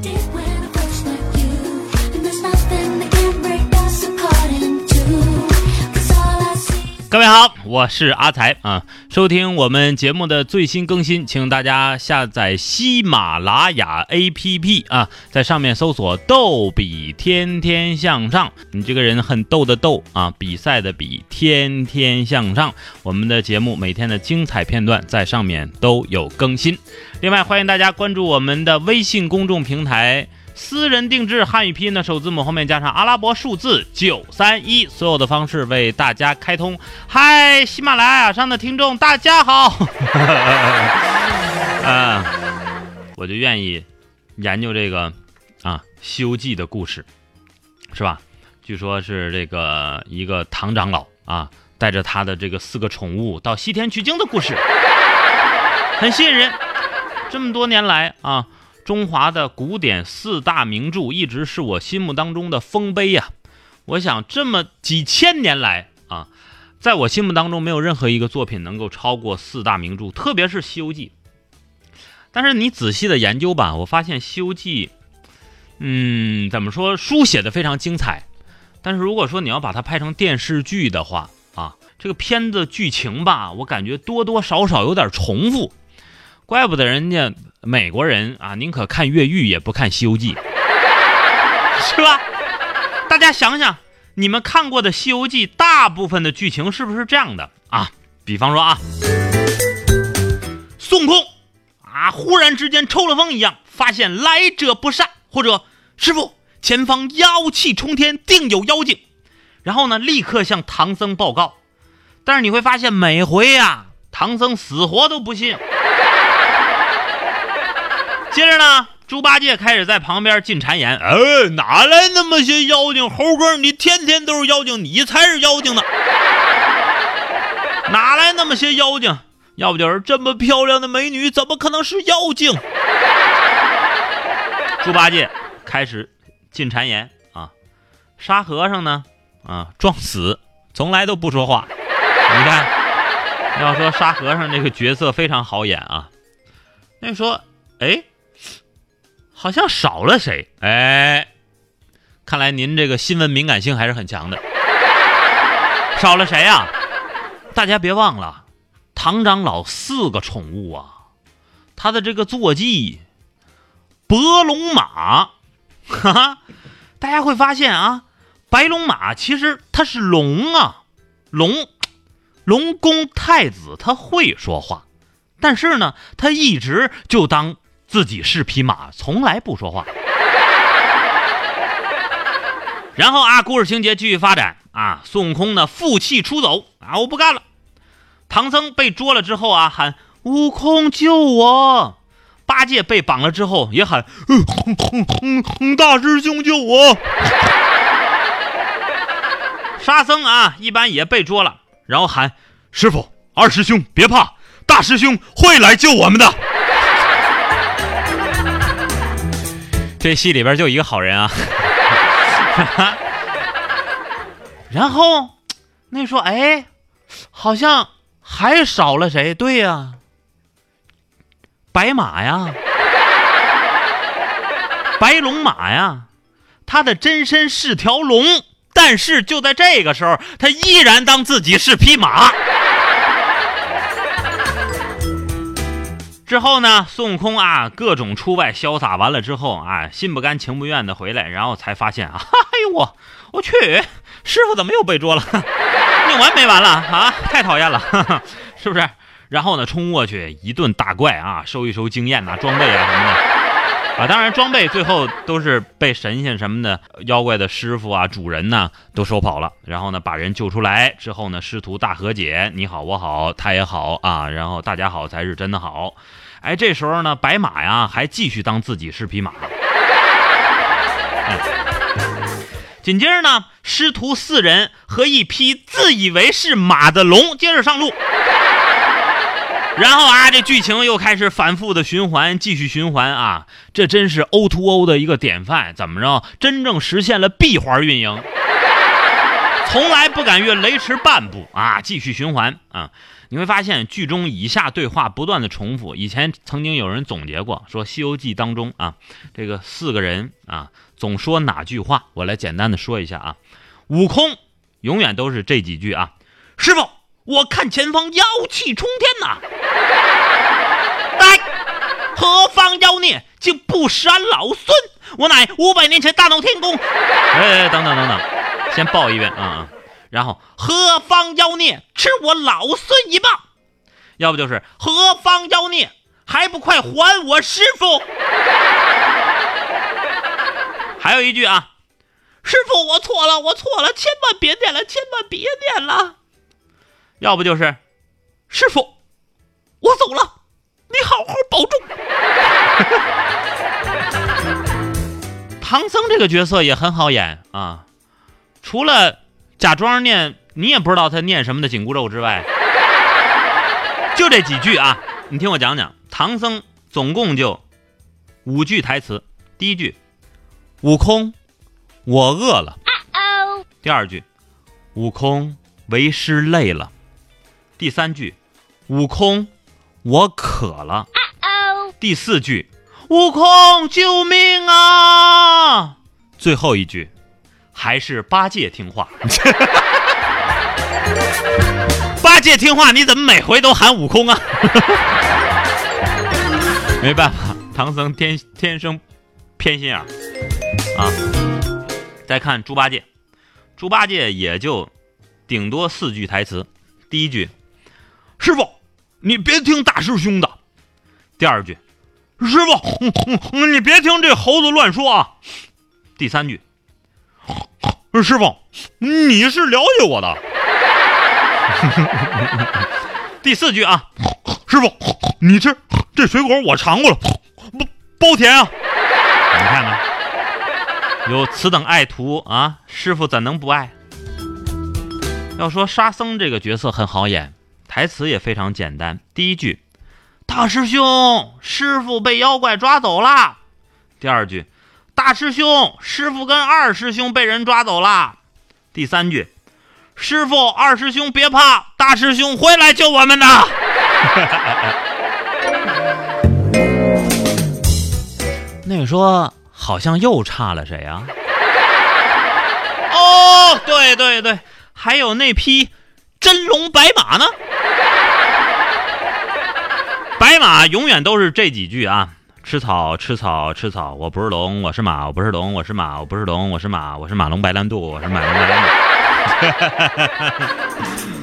Did we 各位好，我是阿才啊。收听我们节目的最新更新，请大家下载喜马拉雅 APP 啊，在上面搜索“逗比天天向上”。你这个人很逗的逗啊，比赛的比，天天向上。我们的节目每天的精彩片段在上面都有更新。另外，欢迎大家关注我们的微信公众平台。私人定制汉语拼音的首字母后面加上阿拉伯数字九三一，所有的方式为大家开通。嗨，喜马拉雅上的听众，大家好。啊，我就愿意研究这个啊《西游记》的故事，是吧？据说是这个一个唐长老啊，带着他的这个四个宠物到西天取经的故事，很吸引人。这么多年来啊。中华的古典四大名著一直是我心目当中的丰碑呀、我想这么几千年来啊，在我心目当中没有任何一个作品能够超过四大名著，特别是《西游记》。但是你仔细的研究吧，我发现《西游记》，嗯，怎么说，书写的非常精彩，但是如果说你要把它拍成电视剧的话啊，这个片子剧情吧，我感觉多多少少有点重复，怪不得人家。美国人啊，宁可看越狱也不看《西游记》，是吧？大家想想，你们看过的《西游记》，大部分的剧情是不是这样的啊？比方说啊，孙悟空啊，忽然之间抽了风一样，发现来者不善，或者师傅前方妖气冲天，定有妖精，然后呢，立刻向唐僧报告。但是你会发现，每回呀、唐僧死活都不信。接着呢，猪八戒开始在旁边进谗言：“呃，哪来那么些妖精？猴哥，你天天都是妖精，你才是妖精呢！哪来那么些妖精？要不就是这么漂亮的美女，怎么可能是妖精？”猪八戒开始进谗言啊，沙和尚呢啊装死，从来都不说话。你看，要说沙和尚这个角色非常好演啊，那说哎。好像少了谁？哎，看来您这个新闻敏感性还是很强的。少了谁呀、大家别忘了，唐长老四个宠物啊，他的这个坐骑白龙马，哈哈，大家会发现啊，白龙马其实它是龙啊，龙，龙宫太子他会说话，但是呢，他一直就当。自己是匹马，从来不说话。然后啊，故事情节继续发展啊，孙悟空呢负气出走啊，我不干了。唐僧被捉了之后啊，喊悟空救我。八戒被绑了之后也喊，嗯嗯嗯嗯，大师兄救我。沙僧啊，一般也被捉了，然后喊师傅、二师兄别怕，大师兄会来救我们的。这戏里边就一个好人啊，然后那说哎，好像还少了谁？对呀，白马呀，白龙马呀，他的真身是条龙，但是就在这个时候，他依然当自己是匹马。之后呢，孙悟空啊，各种出外潇洒完了之后啊，心不甘情不愿的回来，然后才发现啊，哎呦我我去，师傅怎么又被捉了？弄完没完了啊？太讨厌了，是不是？然后呢，冲过去一顿打怪啊，收一收经验呐、装备啊什么的啊。当然，装备最后都是被神仙什么的妖怪的师傅啊、主人呐都收跑了。然后呢，把人救出来之后呢，师徒大和解，你好我好他也好啊，然后大家好才是真的好。哎，这时候呢，白马呀还继续当自己是匹马。哎紧接着呢，师徒四人和一匹自以为是马的龙接着上路。然后啊，这剧情又开始反复的循环，继续循环啊，这真是 O to O 的一个典范。怎么着，真正实现了闭环运营，从来不敢越雷池半步啊！继续循环啊！你会发现剧中以下对话不断的重复。以前曾经有人总结过，说《西游记》当中啊，这个四个人啊总说哪句话？我来简单的说一下啊。悟空永远都是这几句啊，师傅，我看前方妖气冲天呐！来，何方妖孽，竟不识俺老孙？我乃五百年前大闹天宫。哎，等等等等，先报一遍啊啊！然后何方妖孽，吃我老孙一棒？要不就是何方妖孽，还不快还我师傅？还有一句啊，师傅我错了，我错了，千万别念了，千万别念了。要不就是师傅，我走了，你好好保重。唐僧这个角色也很好演啊，除了假装念你也不知道他念什么的紧箍咒之外，就这几句啊，你听我讲讲。唐僧总共就五句台词，第一句，悟空，我饿了。第二句，悟空，为师累了。第三句，悟空，我渴了。第四句，悟空，救命啊！最后一句，还是八戒听话。八戒听话，你怎么每回都喊悟空啊？没办法，唐僧天天生偏心眼儿啊。再看猪八戒，猪八戒也就顶多四句台词。第一句，师傅，你别听大师兄的。第二句，师傅，你别听这猴子乱说啊。第三句，师傅，你是了解我的。第四句啊，师傅，你吃这水果我尝过了，包包甜啊！你看看，有此等爱徒啊，师傅怎能不爱？要说沙僧这个角色很好演，台词也非常简单。第一句，大师兄，师傅被妖怪抓走啦。第二句，大师兄，师傅跟二师兄被人抓走啦。第三句，师傅，二师兄别怕，大师兄会来救我们的。那你说好像又差了谁啊？哦，对对对，还有那匹真龙白马呢。白马永远都是这几句啊：吃草，吃草，吃草。我不是龙，我是马，我不是龙，我是马，我不是龙，我是马，我是马龙白兰度，我是马龙白兰度。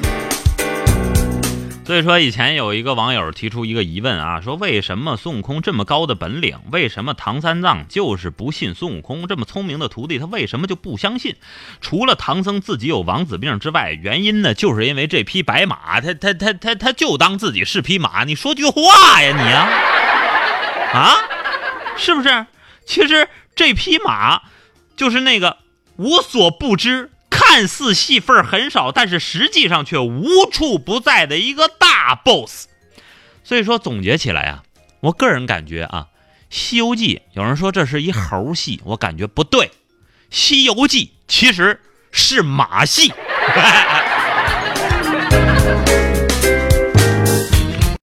所以说，以前有一个网友提出一个疑问啊，说为什么孙悟空这么高的本领，为什么唐三藏就是不信孙悟空这么聪明的徒弟，他为什么就不相信？除了唐僧自己有王子病之外，原因呢，就是因为这匹白马，他他他他他就当自己是匹马，你说句话呀你啊，啊，是不是？其实这匹马就是那个无所不知。看似戏份很少，但是实际上却无处不在的一个大 boss。所以说总结起来啊，我个人感觉啊，《西游记》有人说这是一猴戏，我感觉不对，《西游记》其实是马戏。